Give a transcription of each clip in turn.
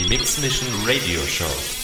Die Mix Mission Radio Show.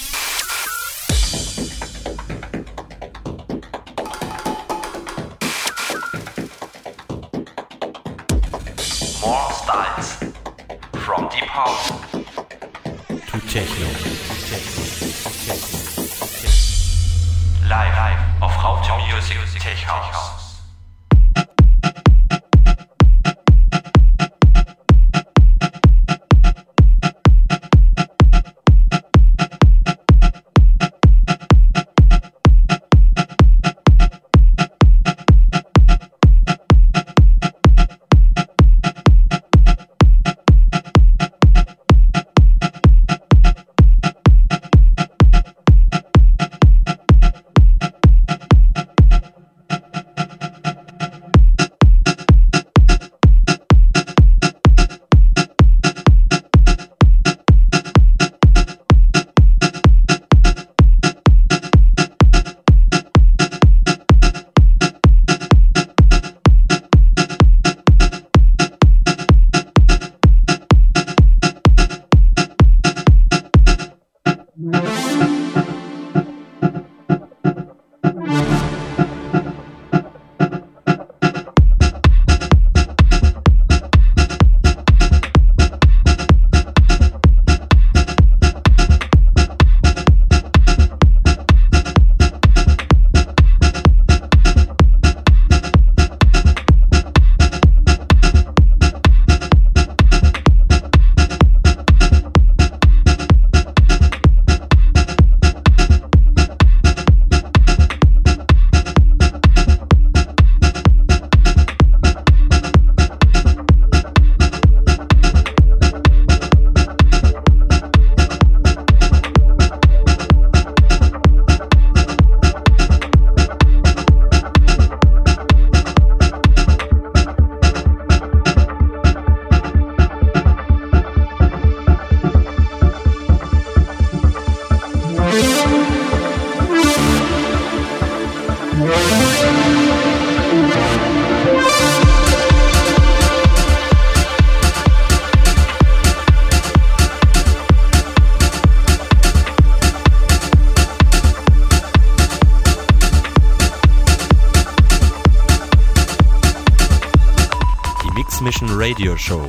Show.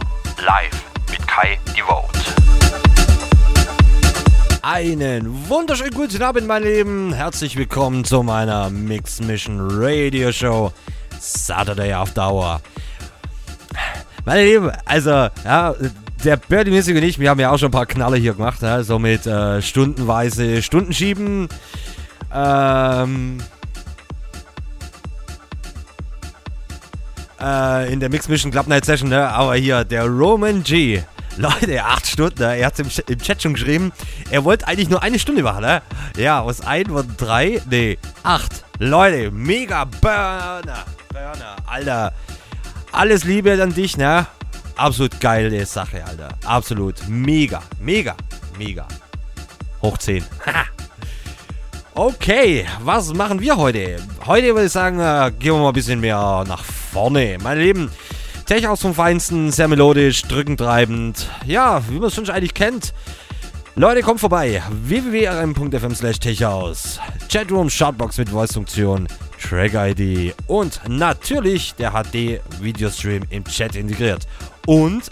Live mit Kai Devote. Einen wunderschönen guten Abend, meine Lieben. Herzlich willkommen zu meiner Mix Mission Radio Show Saturday After Hour. Meine Lieben, also, ja, der Birdie Music und ich, wir haben ja auch schon ein paar Knalle hier gemacht, ja, so mit äh, stundenweise Stundenschieben. Ähm. Äh, in der Mix Mission Club Night Session, ne? Aber hier, der Roman G. Leute, acht Stunden, ne? Er hat im, im Chat schon geschrieben, er wollte eigentlich nur eine Stunde machen, ne? Ja, aus ein wurden drei, nee, acht. Leute, mega Burner. Burner, Alter. Alles Liebe an dich, ne? Absolut geile Sache, Alter. Absolut. Mega, mega, mega. Hoch 10. Okay, was machen wir heute? Heute würde ich sagen, äh, gehen wir mal ein bisschen mehr nach vorne. Meine Lieben, Tech aus vom Feinsten, sehr melodisch, drückend treibend. Ja, wie man es schon eigentlich kennt. Leute, kommt vorbei. www.rm.fm slash techhaus. Chatroom, Shoutbox mit Voice-Funktion, Track-ID und natürlich der HD-Videostream im Chat integriert. Und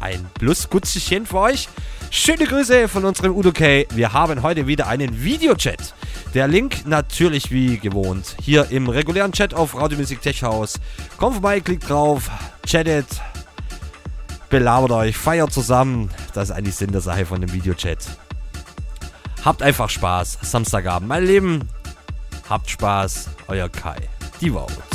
ein Plusgutzchen für euch. Schöne Grüße von unserem Udo K. Wir haben heute wieder einen Videochat. Der Link natürlich wie gewohnt hier im regulären Chat auf Radio Music Tech House. Kommt vorbei, klickt drauf, chattet, belabert euch, feiert zusammen. Das ist eigentlich Sinn der Sache von dem Videochat. Habt einfach Spaß. Samstagabend, mein Lieben. Habt Spaß. Euer Kai. Die Vote.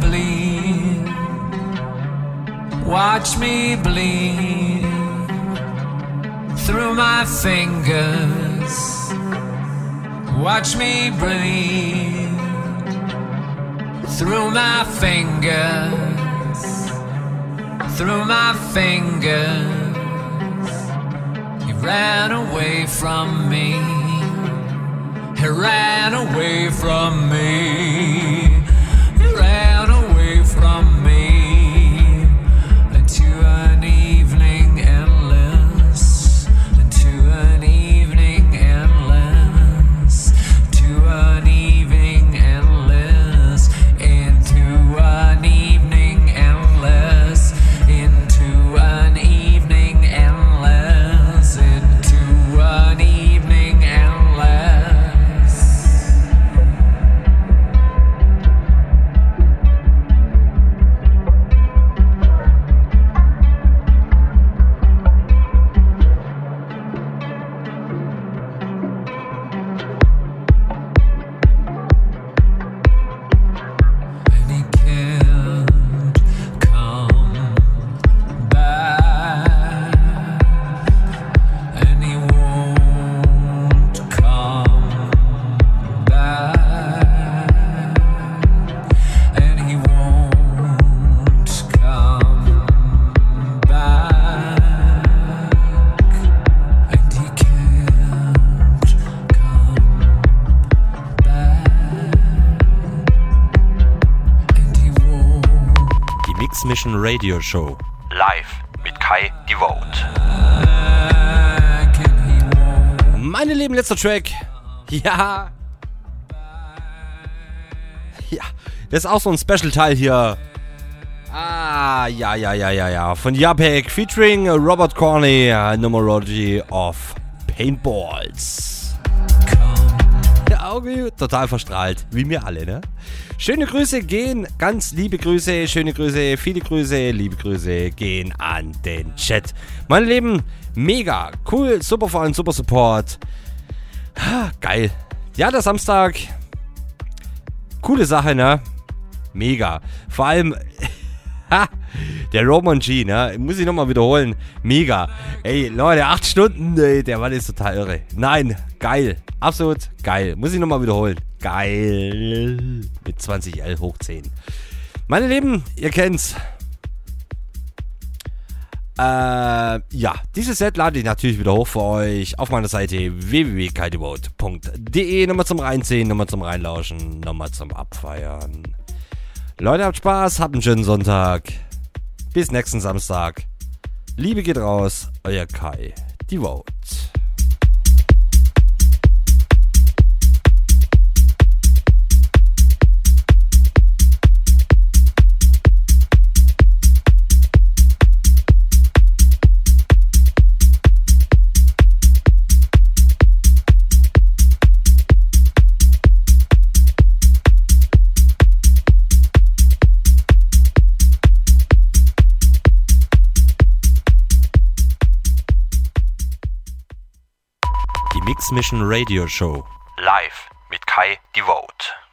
Bleed. Watch me bleed through my fingers. Watch me bleed through my fingers. Through my fingers. He ran away from me. He ran away from me. Radio Show. Live mit Kai Devote. Meine lieben, letzter Track. Ja. Ja, das ist auch so ein Special-Teil hier. Ah, ja, ja, ja, ja, ja. Von Japek featuring Robert Corney, Numerology of Paintballs. Auge total verstrahlt, wie mir alle, ne? Schöne Grüße gehen, ganz liebe Grüße, schöne Grüße, viele Grüße, liebe Grüße gehen an den Chat. Meine Lieben, mega, cool, super Verein, super Support. Geil. Ja, der Samstag. Coole Sache, ne? Mega. Vor allem, der Roman G, ne? Muss ich nochmal wiederholen. Mega. Ey, Leute, acht Stunden, ey, der Mann ist total irre. Nein, geil. Absolut geil. Muss ich nochmal wiederholen. Geil. Mit 20L hoch 10. Meine Lieben, ihr kennt's. Äh, ja, dieses Set lade ich natürlich wieder hoch für euch auf meiner Seite www.kaidevote.de. Nochmal zum Reinziehen, nochmal zum Reinlauschen, nochmal zum Abfeiern. Leute, habt Spaß, habt einen schönen Sonntag. Bis nächsten Samstag. Liebe geht raus, euer Kai. Die Mix Mission Radio Show. Live mit Kai Devote.